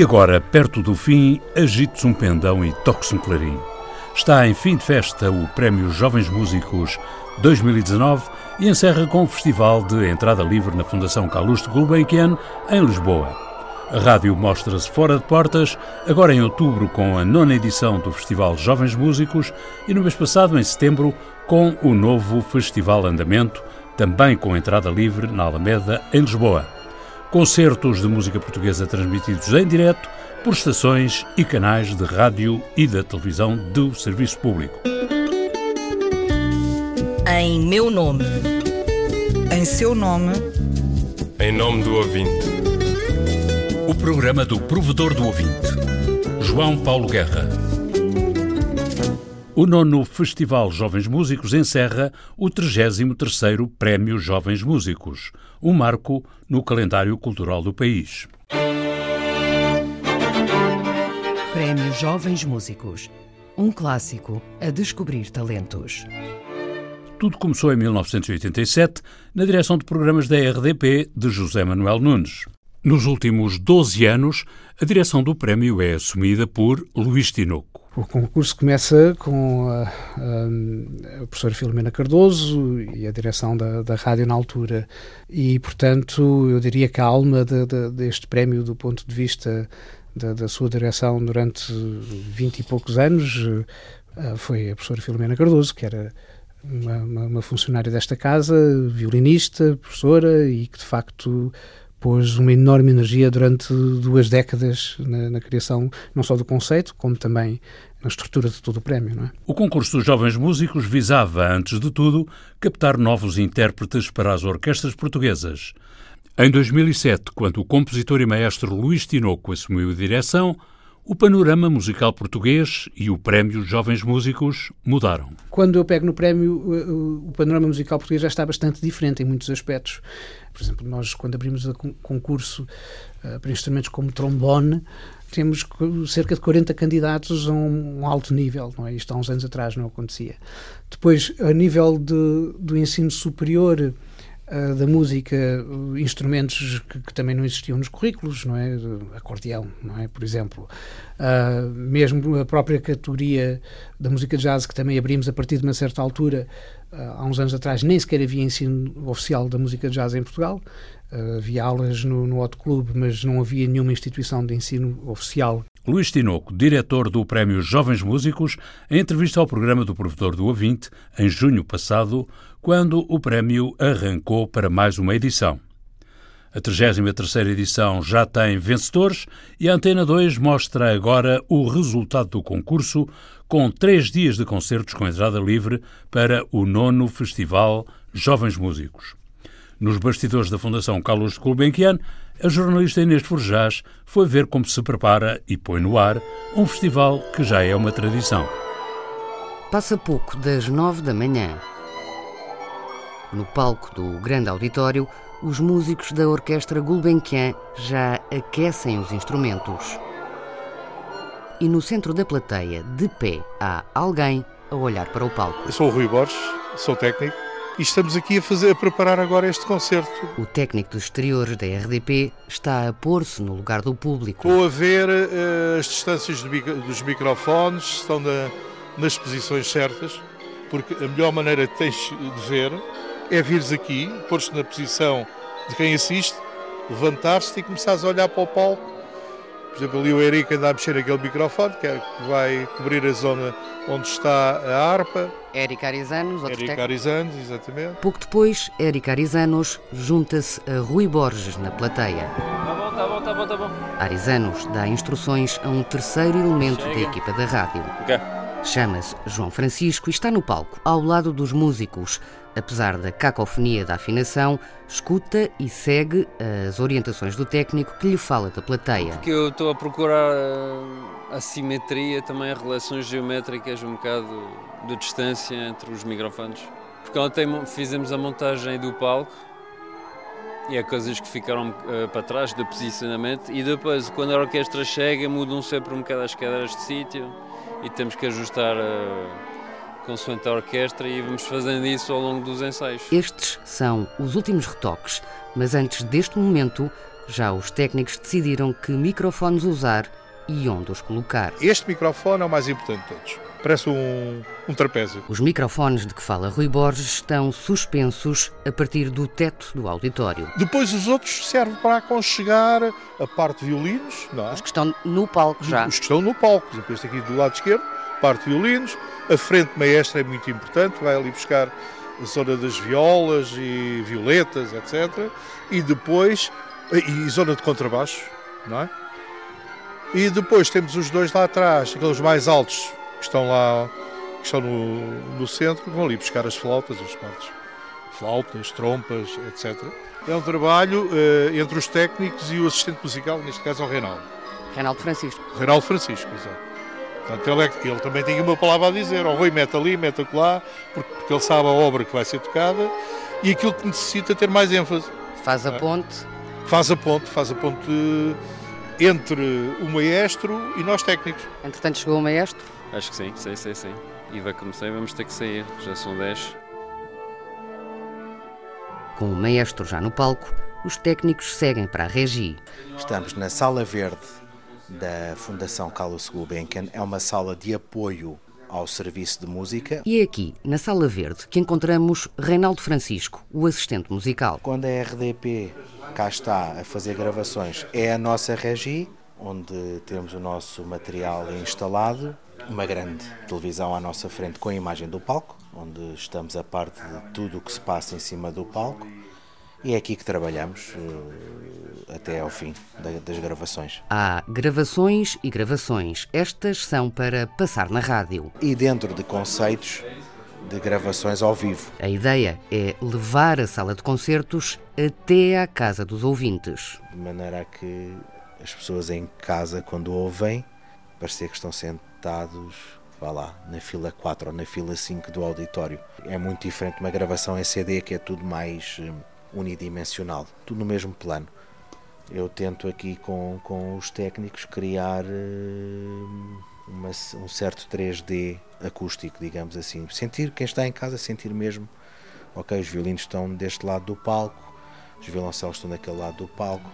E agora, perto do fim, agite-se um pendão e toque-se um clarim. Está em fim de festa o Prémio Jovens Músicos 2019 e encerra com o festival de entrada livre na Fundação Calouste Gulbenkian, em Lisboa. A rádio mostra-se fora de portas, agora em outubro com a nona edição do Festival Jovens Músicos e no mês passado, em setembro, com o novo Festival Andamento, também com entrada livre na Alameda, em Lisboa. Concertos de música portuguesa transmitidos em direto por estações e canais de rádio e da televisão do Serviço Público. Em meu nome. Em seu nome. Em nome do ouvinte. O programa do provedor do ouvinte. João Paulo Guerra. O nono Festival Jovens Músicos encerra o 33º Prémio Jovens Músicos, um marco no calendário cultural do país. Prémio Jovens Músicos. Um clássico a descobrir talentos. Tudo começou em 1987, na direção de programas da RDP de José Manuel Nunes. Nos últimos 12 anos, a direção do prémio é assumida por Luís Tinoco. O concurso começa com a, a, a professora Filomena Cardoso e a direção da, da rádio na altura. E, portanto, eu diria que a alma de, de, deste prémio, do ponto de vista da, da, sua direção durante vinte e poucos anos, eh, foi a professora Filomena Cardoso, que era uma, uma, uma funcionária desta casa, violinista, professora, e que de facto pôs uma enorme energia durante duas décadas na, na, criação não só do conceito, como também na estrutura de todo o prémio. É? O concurso dos jovens músicos visava, antes de tudo, captar novos intérpretes para as orquestras portuguesas. Em 2007, quando o compositor e maestro Luís Tinoco assumiu a direção, o panorama musical português e o prémio Jovens Músicos mudaram. Quando eu pego no prémio, o panorama musical português já está bastante diferente em muitos aspectos. Por exemplo, nós, quando abrimos o concurso uh, para instrumentos como trombone, temos cerca de 40 candidatos a um, alto nível, não é? Isto há uns anos atrás não acontecia. Depois, a nível de, do ensino superior, uh, da música, uh, instrumentos que, que, também não existiam nos currículos, não é? Acordeão, não é? Por exemplo. Uh, mesmo a própria categoria da música jazz, que também abrimos a partir de uma certa altura, há uns anos atrás, nem sequer havia ensino oficial da música jazz em Portugal. havia aulas no, no Hot Club, mas não havia nenhuma instituição de ensino oficial Luís Tinoco, diretor do Prémio Jovens Músicos, em entrevista ao programa do Provedor do Ouvinte, em junho passado, quando o prémio arrancou para mais uma edição. A 33ª edição já tem vencedores e a Antena 2 mostra agora o resultado do concurso com três dias de concertos com entrada livre para o nono Festival Jovens Músicos. Nos bastidores da Fundação Carlos Gulbenkian, a jornalista Inês Forjás foi ver como se prepara e põe no ar um festival que já é uma tradição. Passa pouco das nove da manhã. No palco do grande auditório, os músicos da Orquestra Gulbenkian já aquecem os instrumentos. E no centro da plateia, de pé, há alguém a olhar para o palco. Eu sou o Rui Borges, sou técnico e estamos aqui a, fazer, a preparar agora este concerto. O técnico dos exteriores da RDP está a pôr-se no lugar do público. Estou a ver uh, as distâncias dos microfones, estão na, nas posições certas, porque a melhor maneira que tens de ver é vires aqui, pôr-te na posição de quem assiste, levantar-te e começares a olhar para o palco. Por exemplo, ali o Eric anda a mexer aquele microfone, que, é, que vai cobrir a zona onde está a harpa. Eric Arizanos, outro Eric Arizanos, exatamente. Pouco depois, Eric Arizanos junta-se a Rui Borges na plateia. Tá bom, tá bom, tá bom, tá bom. Arizanos dá instruções a um terceiro elemento Chega. da equipa da rádio. Okay. Chama-se João Francisco e está no palco, ao lado dos músicos. Apesar da cacofonia da afinação, escuta e segue as orientações do técnico que lhe fala da plateia. Porque eu estou a procurar a simetria, também as relações geométricas, um bocado de distância entre os microfones. Porque ontem fizemos a montagem do palco e há coisas que ficaram uh, para trás do posicionamento e depois quando a orquestra chega mudam sempre um bocado as cadeiras de sítio e temos que ajustar uh, consoante a orquestra e vamos fazendo isso ao longo dos ensaios. Estes são os últimos retoques, mas antes deste momento, Já os técnicos decidiram que microfones usar e onde os colocar. Este microfone é o mais importante de todos. Parece um, um trapézio. Os microfones de que fala Rui Borges estão suspensos a partir do teto do auditório. Depois os outros servem para aconchegar a parte de violinos, não é? Os que estão no palco já. Os que estão no palco. Por exemplo, este aqui do lado esquerdo, parte de violinos. A frente maestra é muito importante, vai ali buscar a zona das violas e violetas, etc. E depois, e zona de contrabaixo, não é? E depois temos os dois lá atrás, aqueles mais altos, que estão lá, que estão no, no centro, que vão ali buscar as flautas, as partes flautas, trompas, etc. É um trabalho uh, entre os técnicos e o assistente musical, neste caso é o Reinaldo. Reinaldo Francisco. Reinaldo Francisco, exato. Portanto, ele, é, ele também tem uma palavra a dizer. O Rui mete ali, mete lá, porque, porque ele sabe a obra que vai ser tocada e aquilo que necessita ter mais ênfase. Faz a ponte. Faz a ponte, faz a ponte entre o maestro e nós técnicos. Entretanto chegou o maestro? Acho que sim, sim, sim, sim. E vai começar e vamos ter que sair, já são 10. Com o maestro já no palco, os técnicos seguem para a regi. Estamos na Sala Verde da Fundação Carlos Gulbenkian. É uma sala de apoio ao serviço de música. E é aqui, na Sala Verde, que encontramos Reinaldo Francisco, o assistente musical. Quando a RDP cá está a fazer gravações, é a nossa regi, onde temos o nosso material instalado, uma grande televisão à nossa frente com a imagem do palco, onde estamos a parte de tudo o que se passa em cima do palco. E é aqui que trabalhamos uh, até ao fim das gravações. Há gravações e gravações. Estas são para passar na rádio. E dentro de conceitos de gravações ao vivo. A ideia é levar a sala de concertos até à casa dos ouvintes. De maneira a que as pessoas em casa, quando ouvem, parecer que estão sentados vá lá, na fila 4 ou na fila 5 do auditório. É muito diferente de uma gravação em CD, que é tudo mais hum, unidimensional, tudo no mesmo plano. Eu tento aqui com, com os técnicos criar uh, uma, um certo 3D acústico, digamos assim. Sentir, quem está em casa, sentir mesmo, ok, os violinos estão deste lado do palco, os violoncelos estão daquele lado do palco,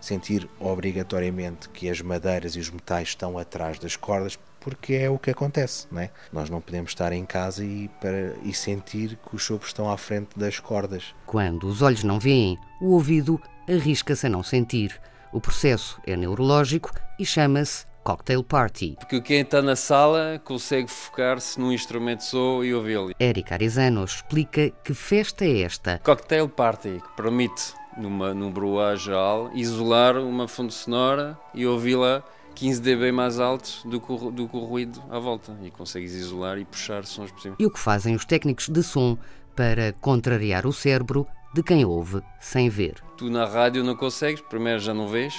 sentir obrigatoriamente que as madeiras e os metais estão atrás das cordas, porque é o que acontece, não é? Nós não podemos estar em casa e, para, e sentir que os sopros estão à frente das cordas. Quando os olhos não veem, o ouvido arrisca-se a não sentir. O processo é neurológico e chama-se cocktail party. Porque quem está na sala consegue focar-se num instrumento só e ouvi-lo. Eric Arizano explica que festa é esta. Cocktail party, que permite, numa, num bruage isolar uma fonte sonora e ouvi-la 15 dB mais alto do que, o, do que o ruído à volta e consegues isolar e puxar sons por cima. E o que fazem os técnicos de som para contrariar o cérebro de quem ouve sem ver? Tu na rádio não consegues, primeiro já não vês,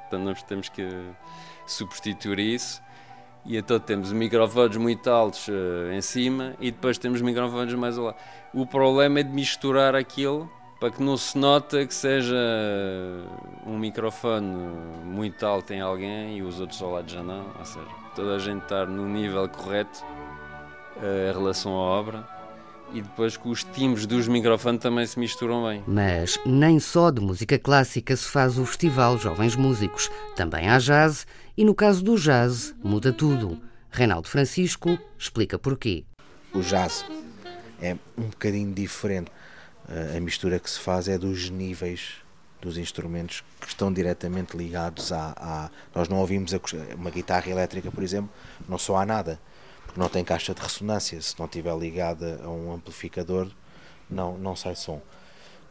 portanto nós temos que substituir isso. E então temos microfones muito altos uh, em cima e depois temos microfones mais lá. O problema é de misturar aquilo para que não se nota que seja um microfone muito alto em alguém e os outros ao lado já não, ou seja, toda a gente estar no nível correto uh, em relação à obra e depois que os timbres dos microfones também se misturam bem. Mas nem só de música clássica se faz o Festival Jovens Músicos, também há jazz e no caso do jazz muda tudo. Reinaldo Francisco explica porquê. O jazz é um bocadinho diferente a mistura que se faz é dos níveis dos instrumentos que estão diretamente ligados a, nós não ouvimos a, uma guitarra elétrica por exemplo não soa nada porque não tem caixa de ressonância se não estiver ligada a um amplificador não não sai som.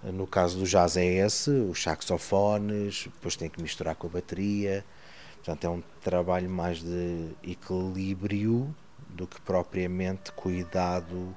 No caso do jazz é esse os saxofones depois tem que misturar com a bateria. Portanto é um trabalho mais de equilíbrio do que propriamente cuidado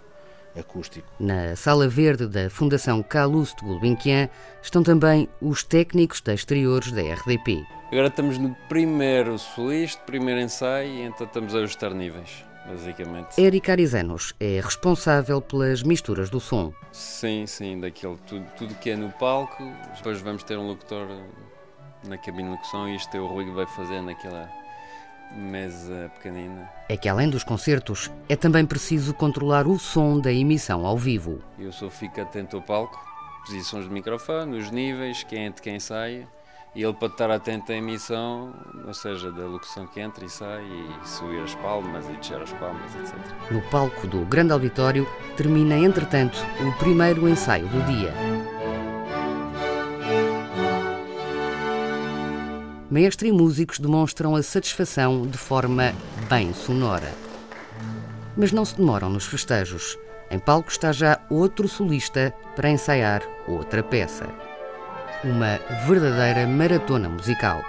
acústico. Na Sala Verde da Fundação Calouste Gulbenkian estão também os técnicos de exteriores da RDP. Agora estamos no primeiro solista, primeiro ensaio, e então estamos a ajustar níveis, basicamente. Eric Arizanos é responsável pelas misturas do som. Sim, sim, daquilo, tudo, tudo que é no palco. Depois vamos ter um locutor na cabine de locução e isto é o Rui que vai fazer naquela mesa pequenina. É que além dos concertos, é também preciso controlar o som da emissão ao vivo. Eu só fico atento ao palco posições de microfone, os níveis, quem entra, quem sai. E ele para estar atento à emissão, ou seja, da locução que entra e sai, e subir as palmas e descer as palmas, etc. No palco do grande auditório termina, entretanto, o primeiro ensaio do dia. Mestre e músicos demonstram a satisfação de forma bem sonora. Mas não se demoram nos festejos. Em palco está já outro solista para ensaiar outra peça. Uma verdadeira maratona musical.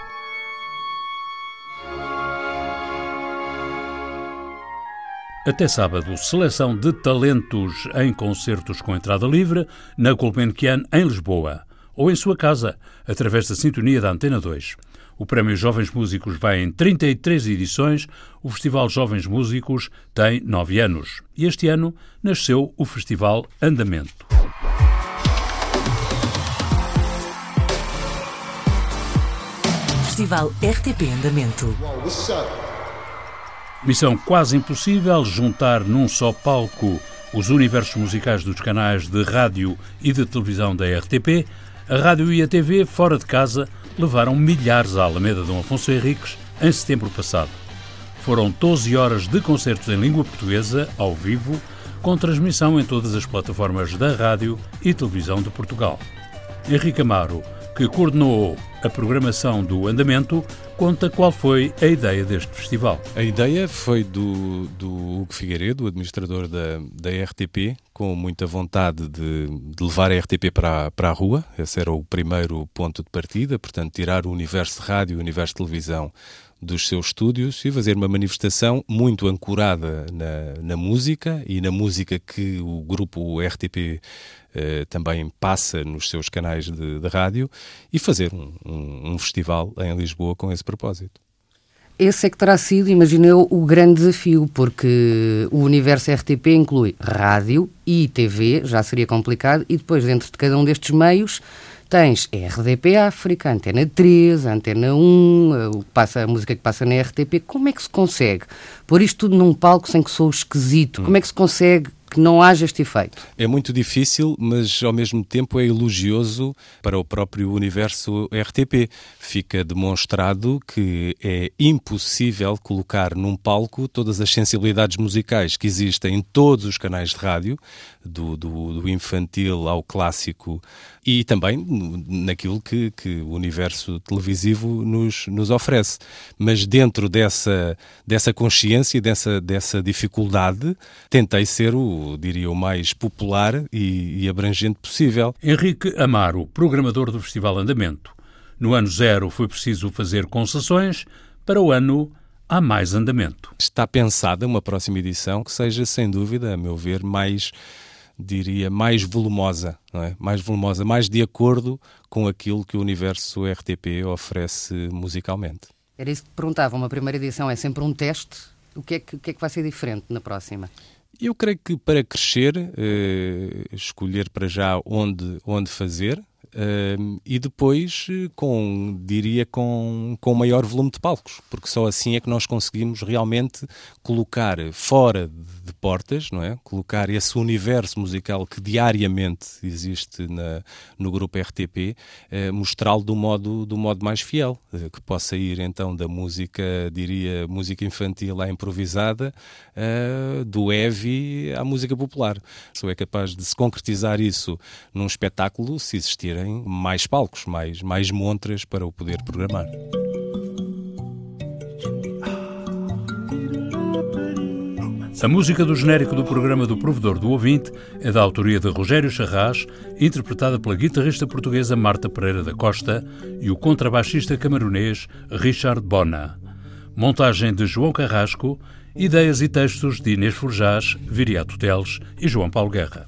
Até sábado, seleção de talentos em concertos com entrada livre na Gulbenkian em Lisboa ou em sua casa, através da sintonia da Antena 2. O Prémio Jovens Músicos vai em 33 edições, o Festival Jovens Músicos tem 9 anos e este ano nasceu o Festival Andamento. Festival RTP Andamento. Missão quase impossível juntar num só palco os universos musicais dos canais de rádio e de televisão da RTP, a rádio e a TV fora de casa levaram milhares à Alameda Dom Afonso Henriques em setembro passado. Foram 12 horas de concertos em língua portuguesa, ao vivo, com transmissão em todas as plataformas da rádio e televisão de Portugal. Henrique Amaro, que coordenou a programação do andamento, conta qual foi a ideia deste festival. A ideia foi do, do Hugo Figueiredo, administrador da, da RTP, com muita vontade de, de, levar a RTP para, para a rua. Esse era o primeiro ponto de partida, portanto, tirar o universo de rádio e o universo de televisão dos seus estúdios e fazer uma manifestação muito ancorada na, na música e na música que o grupo RTP eh, também passa nos seus canais de, de rádio e fazer um, um, um festival em Lisboa com esse propósito. Esse é que terá sido, imagino eu, o grande desafio, porque o universo RTP inclui rádio e TV, já seria complicado, e depois, dentro de cada um destes meios, tens RDP África, Antena 3, Antena 1, o passa, a música que passa na RTP. Como é que se consegue pôr isto tudo num palco sem que sou esquisito? Como é que se consegue que não haja este efeito? É muito difícil, mas ao mesmo tempo é elogioso para o próprio universo RTP. Fica demonstrado que é impossível colocar num palco todas as sensibilidades musicais que existem em todos os canais de rádio, do, do, do infantil ao clássico, e também naquilo que, que o universo televisivo nos, nos oferece. Mas dentro dessa, dessa consciência, dessa, dessa dificuldade, tentei ser o, diria, o mais popular e, e abrangente possível. Henrique Amaro, programador do Festival Andamento. No ano zero foi preciso fazer concessões, para o ano há mais andamento. Está pensada uma próxima edição que seja, sem dúvida, a meu ver, mais diria, mais volumosa, não é? mais volumosa, mais de acordo com aquilo que o universo RTP oferece musicalmente. Era isso que te perguntava, uma primeira edição é sempre um teste, o que é que, o que, é que vai ser diferente na próxima? Eu creio que para crescer, eh, escolher para já onde, onde fazer, Uh, e depois com, diria, com, com maior volume de palcos, porque só assim é que nós conseguimos realmente colocar fora de portas, não é? Colocar esse universo musical que diariamente existe na, no grupo RTP, uh, mostrá-lo do modo, do modo mais fiel, uh, que possa ir então da música, diria, música infantil à improvisada, do heavy à música popular. Só é capaz de se concretizar isso num espetáculo se mais palcos, mais, mais montras para o poder programar. A música do genérico do programa do Provedor do Ouvinte é da autoria de Rogério Charras, interpretada pela guitarrista portuguesa Marta Pereira da Costa e o contrabaixista camaronês Richard Bona. Montagem de João Carrasco, ideias e textos de Inês Forjás, Viriato Teles e João Paulo Guerra.